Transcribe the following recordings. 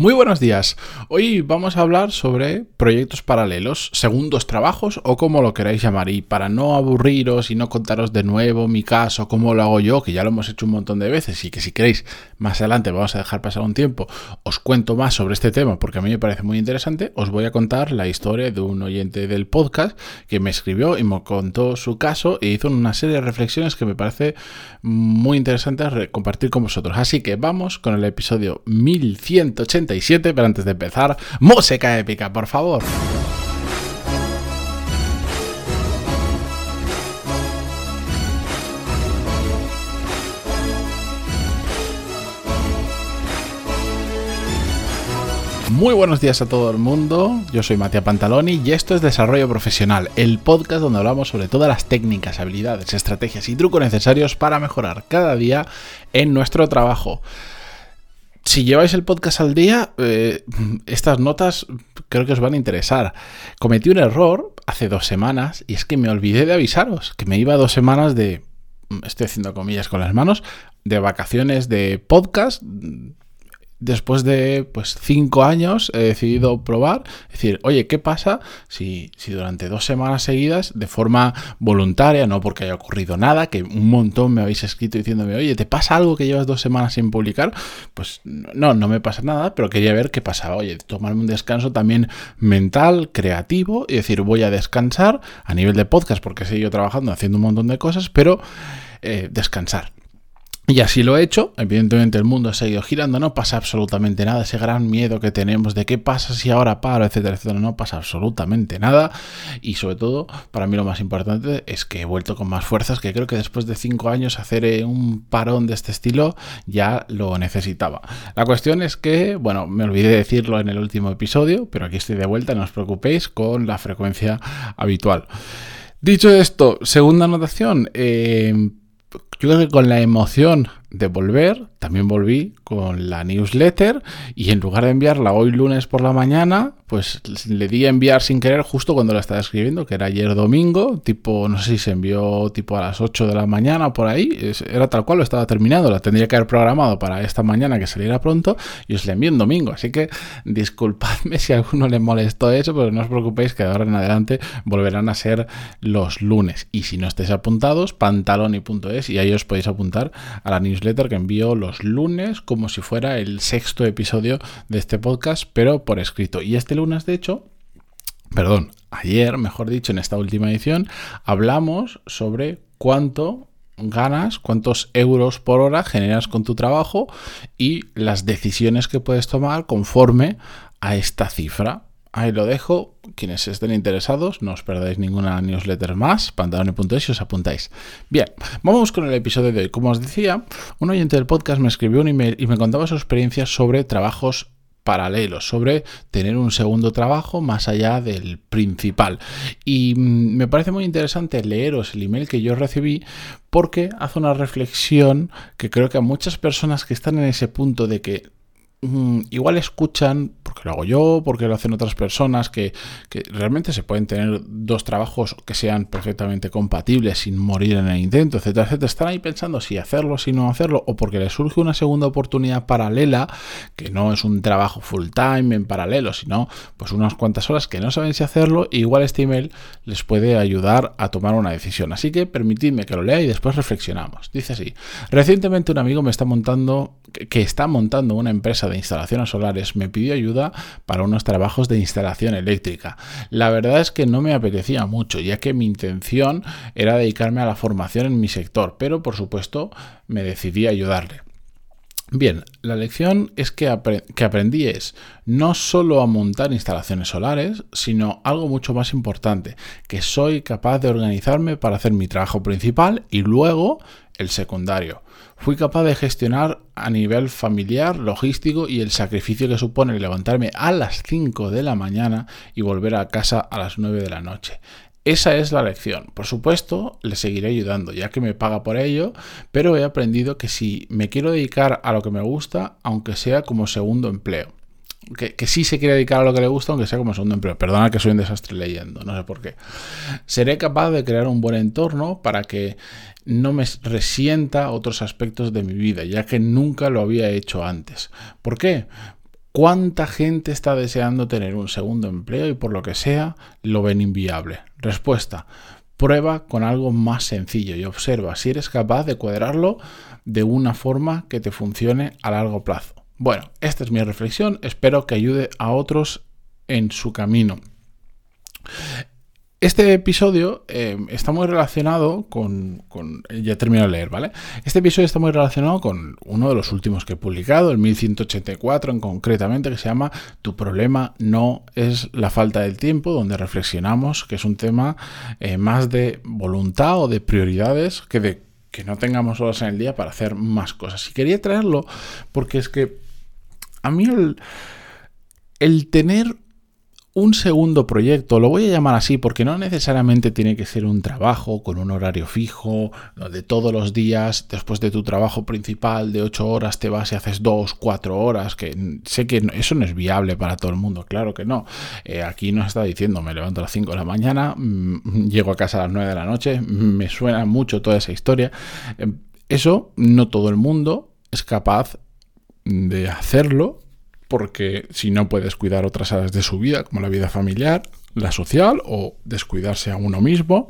Muy buenos días. Hoy vamos a hablar sobre proyectos paralelos, segundos trabajos o como lo queráis llamar. Y para no aburriros y no contaros de nuevo mi caso, cómo lo hago yo, que ya lo hemos hecho un montón de veces y que si queréis más adelante vamos a dejar pasar un tiempo, os cuento más sobre este tema porque a mí me parece muy interesante. Os voy a contar la historia de un oyente del podcast que me escribió y me contó su caso e hizo una serie de reflexiones que me parece muy interesante compartir con vosotros. Así que vamos con el episodio 1180 pero antes de empezar, música épica, por favor. Muy buenos días a todo el mundo, yo soy Matías Pantaloni y esto es Desarrollo Profesional, el podcast donde hablamos sobre todas las técnicas, habilidades, estrategias y trucos necesarios para mejorar cada día en nuestro trabajo si lleváis el podcast al día, eh, estas notas creo que os van a interesar. Cometí un error hace dos semanas y es que me olvidé de avisaros que me iba dos semanas de, estoy haciendo comillas con las manos, de vacaciones de podcast después de pues cinco años he decidido probar, decir, oye, ¿qué pasa si, si durante dos semanas seguidas, de forma voluntaria, no porque haya ocurrido nada, que un montón me habéis escrito diciéndome, oye, ¿te pasa algo que llevas dos semanas sin publicar? Pues no, no me pasa nada, pero quería ver qué pasaba. Oye, tomarme un descanso también mental, creativo, y decir, voy a descansar a nivel de podcast, porque he seguido trabajando, haciendo un montón de cosas, pero eh, descansar. Y así lo he hecho. Evidentemente el mundo ha seguido girando, no pasa absolutamente nada. Ese gran miedo que tenemos de qué pasa si ahora paro, etcétera, etcétera, no pasa absolutamente nada. Y sobre todo, para mí lo más importante es que he vuelto con más fuerzas, que creo que después de cinco años hacer eh, un parón de este estilo ya lo necesitaba. La cuestión es que, bueno, me olvidé de decirlo en el último episodio, pero aquí estoy de vuelta, no os preocupéis, con la frecuencia habitual. Dicho esto, segunda anotación. Eh, yo creo que con la emoción de volver, también volví con la newsletter y en lugar de enviarla hoy lunes por la mañana, pues le di a enviar sin querer justo cuando la estaba escribiendo, que era ayer domingo, tipo, no sé si se envió tipo a las 8 de la mañana por ahí, era tal cual lo estaba terminando, la tendría que haber programado para esta mañana que saliera pronto y os la envío en domingo, así que disculpadme si a alguno le molestó eso, pero no os preocupéis que de ahora en adelante volverán a ser los lunes. Y si no estáis apuntados, pantaloni.es y ahí os podéis apuntar a la newsletter newsletter que envío los lunes como si fuera el sexto episodio de este podcast, pero por escrito. Y este lunes, de hecho, perdón, ayer, mejor dicho, en esta última edición, hablamos sobre cuánto ganas, cuántos euros por hora generas con tu trabajo y las decisiones que puedes tomar conforme a esta cifra. Ahí lo dejo. Quienes estén interesados, no os perdáis ninguna newsletter más. pantalone.es y os apuntáis. Bien, vamos con el episodio de hoy. Como os decía, un oyente del podcast me escribió un email y me contaba su experiencia sobre trabajos paralelos, sobre tener un segundo trabajo más allá del principal. Y mm, me parece muy interesante leeros el email que yo recibí porque hace una reflexión que creo que a muchas personas que están en ese punto de que mm, igual escuchan porque lo hago yo, porque lo hacen otras personas, que, realmente se pueden tener dos trabajos que sean perfectamente compatibles sin morir en el intento, etcétera, etcétera. Están ahí pensando si hacerlo, si no hacerlo, o porque les surge una segunda oportunidad paralela, que no es un trabajo full time en paralelo, sino pues unas cuantas horas que no saben si hacerlo, igual este email les puede ayudar a tomar una decisión. Así que permitidme que lo lea y después reflexionamos. Dice así, recientemente un amigo me está montando, que está montando una empresa de instalaciones solares, me pidió ayuda para unos trabajos de instalación eléctrica. La verdad es que no me apetecía mucho, ya que mi intención era dedicarme a la formación en mi sector, pero por supuesto me decidí a ayudarle. Bien, la lección es que, que, aprendí es no solo a montar instalaciones solares, sino algo mucho más importante, que soy capaz de organizarme para hacer mi trabajo principal y luego el secundario. Fui capaz de gestionar a nivel familiar, logístico y el sacrificio que supone levantarme a las 5 de la mañana y volver a casa a las 9 de la noche. Esa es la lección. Por supuesto, le seguiré ayudando, ya que me paga por ello, pero he aprendido que si me quiero dedicar a lo que me gusta, aunque sea como segundo empleo, que, que, sí se quiere dedicar a lo que le gusta, aunque sea como segundo empleo. Perdona que soy un desastre leyendo, no sé por qué. Seré capaz de crear un buen entorno para que no me resienta otros aspectos de mi vida, ya que nunca lo había hecho antes. ¿Por qué? ¿Cuánta gente está deseando tener un segundo empleo y por lo que sea lo ven inviable? Respuesta. Prueba con algo más sencillo y observa si eres capaz de cuadrarlo de una forma que te funcione a largo plazo. Bueno, esta es mi reflexión, espero que ayude a otros en su camino. Este episodio eh, está muy relacionado con, Ya termino de leer, ¿vale? Este episodio está muy relacionado con uno de los últimos que he publicado, el 1184 en concretamente, que se llama Tu problema no es la falta del tiempo, donde reflexionamos que es un tema eh, más de voluntad o de prioridades que de que no tengamos horas en el día para hacer más cosas. Y quería traerlo porque es que a mí el, tener un segundo proyecto, lo voy a llamar así porque no necesariamente tiene que ser un trabajo con un horario fijo, donde todos los días, después de tu trabajo principal de 8 horas, te vas y haces 2, 4 horas, que sé que eso no es viable para todo el mundo, claro que no. Eh, aquí nos está diciendo, me levanto a las 5 de la mañana, mm, llego a casa a las 9 de la noche, me suena mucho toda esa historia. Eh, eso no todo el mundo es capaz de hacerlo porque si no puedes cuidar otras áreas de su vida, como la vida familiar, la social o descuidarse a uno mismo.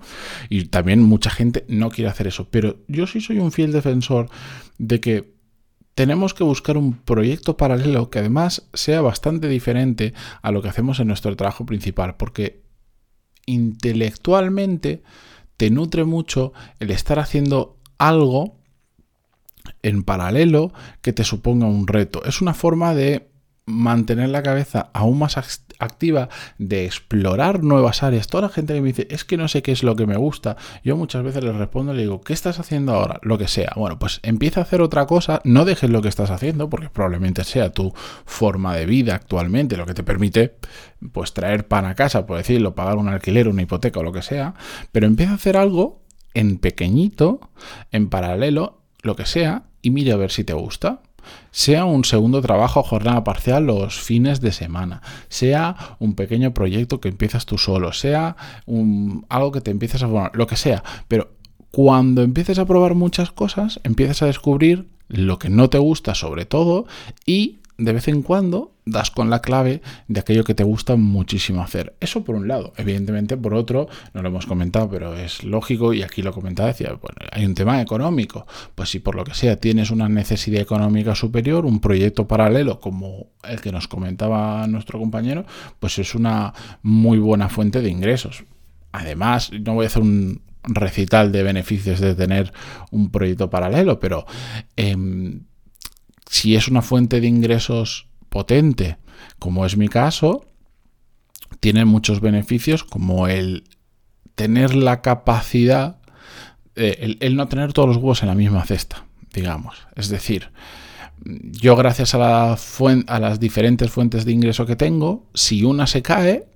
Y también mucha gente no quiere hacer eso. Pero yo sí soy un fiel defensor de que tenemos que buscar un proyecto paralelo que además sea bastante diferente a lo que hacemos en nuestro trabajo principal, porque intelectualmente te nutre mucho el estar haciendo algo en paralelo que te suponga un reto. Es una forma de mantener la cabeza aún más activa, de explorar nuevas áreas. Toda la gente que me dice, es que no sé qué es lo que me gusta, yo muchas veces les respondo y le digo, ¿qué estás haciendo ahora? Lo que sea. Bueno, pues empieza a hacer otra cosa, no dejes lo que estás haciendo, porque probablemente sea tu forma de vida actualmente, lo que te permite pues traer pan a casa, por decirlo, pagar un alquiler, una hipoteca o lo que sea, pero empieza a hacer algo en pequeñito, en paralelo, lo que sea, y mira a ver si te gusta. Sea un segundo trabajo a jornada parcial los fines de semana, sea un pequeño proyecto que empiezas tú solo, sea un, algo que te empiezas a formar, lo que sea, pero cuando empieces a probar muchas cosas, empiezas a descubrir lo que no te gusta sobre todo y de vez en cuando das con la clave de aquello que te gusta muchísimo hacer. Eso por un lado. Evidentemente, por otro, no lo hemos comentado, pero es lógico y aquí lo comentaba, decía, bueno, hay un tema económico. Pues si por lo que sea tienes una necesidad económica superior, un proyecto paralelo como el que nos comentaba nuestro compañero, pues es una muy buena fuente de ingresos. Además, no voy a hacer un recital de beneficios de tener un proyecto paralelo, pero em, si es una fuente de ingresos potente, como es mi caso, tiene muchos beneficios como el tener la capacidad, eh, el, no tener todos los huevos en la misma cesta, digamos. Es decir, yo gracias a, la a las diferentes fuentes de ingreso que tengo, si una se cae,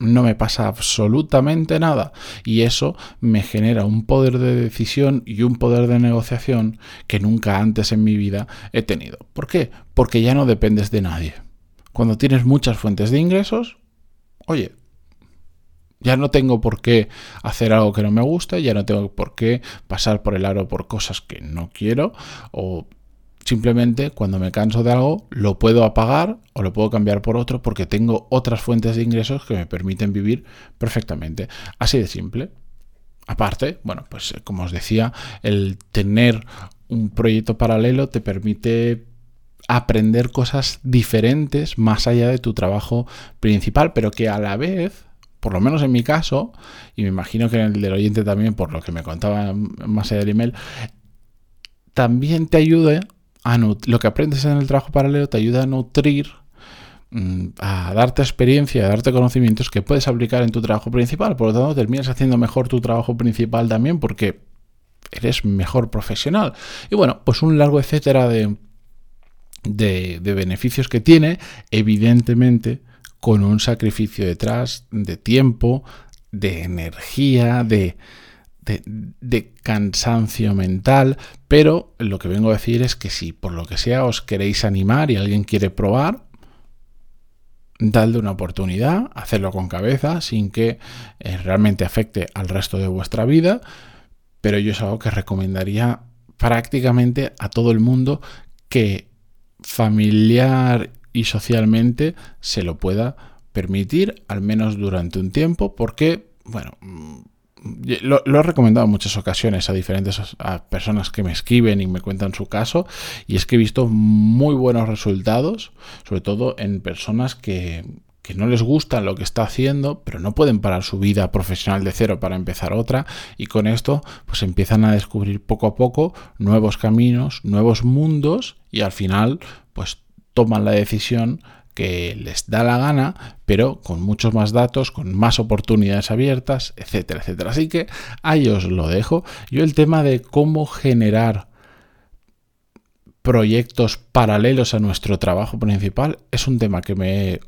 no me pasa absolutamente nada y eso me genera un poder de decisión y un poder de negociación que nunca antes en mi vida he tenido. ¿Por qué? Porque ya no dependes de nadie. Cuando tienes muchas fuentes de ingresos, oye, ya no tengo por qué hacer algo que no me gusta, ya no tengo por qué pasar por el aro por cosas que no quiero o Simplemente cuando me canso de algo lo puedo apagar o lo puedo cambiar por otro porque tengo otras fuentes de ingresos que me permiten vivir perfectamente. Así de simple. Aparte, bueno, pues eh, como os decía, el tener un proyecto paralelo te permite aprender cosas diferentes más allá de tu trabajo principal, pero que a la vez, por lo menos en mi caso, y me imagino que en el del oyente también, por lo que me contaba más allá del email, también te ayude lo que aprendes en el trabajo paralelo te ayuda a nutrir, mm, a darte experiencia, a darte conocimientos que puedes aplicar en tu trabajo principal. Por lo tanto, terminas haciendo mejor tu trabajo principal también porque eres mejor profesional. Y bueno, pues un largo etcétera de, de beneficios que tiene, evidentemente con un sacrificio detrás de tiempo, de energía, de de, cansancio mental, pero lo que vengo a decir es que si por lo que sea os queréis animar y alguien quiere probar, dadle una oportunidad, hacerlo con cabeza, sin que eh, realmente afecte al resto de vuestra vida, pero yo es algo que recomendaría prácticamente a todo el mundo que familiar y socialmente se lo pueda permitir, al menos durante un tiempo, porque, bueno, lo, he recomendado en muchas ocasiones a diferentes personas que me escriben y me cuentan su caso, y es que he visto muy buenos resultados, sobre todo en personas que, que no les gusta lo que está haciendo, pero no pueden parar su vida profesional de cero para empezar otra, y con esto pues empiezan a descubrir poco a poco nuevos caminos, nuevos mundos, y al final pues toman la decisión que les da la gana, pero con muchos más datos, con más oportunidades abiertas, etcétera, etcétera. Así que ahí os lo dejo. Yo el tema de cómo generar proyectos paralelos a nuestro trabajo principal es un tema que me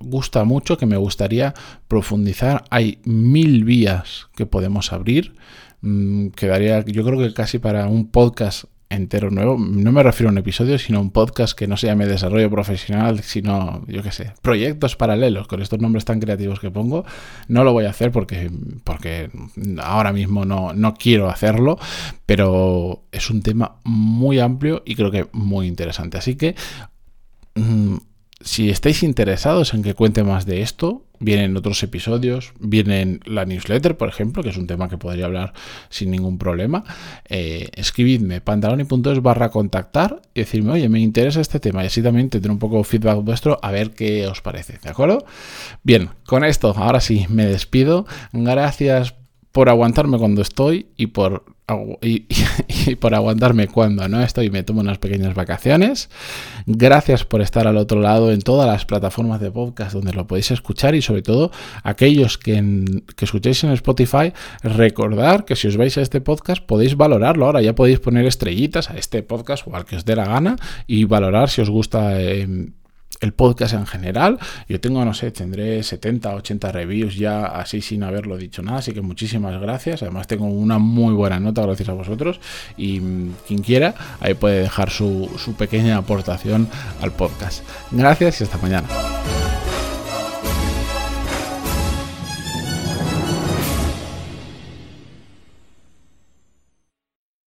gusta mucho, que me gustaría profundizar. Hay mil vías que podemos abrir. Mm, quedaría, yo creo que casi para un podcast entero nuevo. No me refiero a un episodio, sino a un podcast que no se llame desarrollo profesional, sino, yo qué sé, proyectos paralelos con estos nombres tan creativos que pongo. No lo voy a hacer porque, porque ahora mismo no, no quiero hacerlo, pero es un tema muy amplio y creo que muy interesante. Así que... Mm, si estáis interesados en que cuente más de esto, vienen otros episodios, vienen la newsletter, por ejemplo, que es un tema que podría hablar sin ningún problema. Eh, escribidme pantaloni.es barra contactar y decirme, oye, me interesa este tema y así también tendré un poco feedback vuestro a ver qué os parece, ¿de acuerdo? Bien, con esto, ahora sí, me despido. Gracias por aguantarme cuando estoy y por, y, por aguantarme cuando no estoy me tomo unas pequeñas vacaciones. Gracias por estar al otro lado en todas las plataformas de podcast donde lo podéis escuchar y sobre todo aquellos que, que escuchéis en Spotify, recordar que si os vais a este podcast podéis valorarlo. Ahora ya podéis poner estrellitas a este podcast o al que os dé la gana y valorar si os gusta. Eh, el podcast en general. Yo tengo, no sé, tendré 70, 80 reviews ya así sin haberlo dicho nada, así que muchísimas gracias. Además tengo una muy buena nota gracias a vosotros y mm, quien quiera ahí puede dejar su, su pequeña aportación al podcast. Gracias y hasta mañana.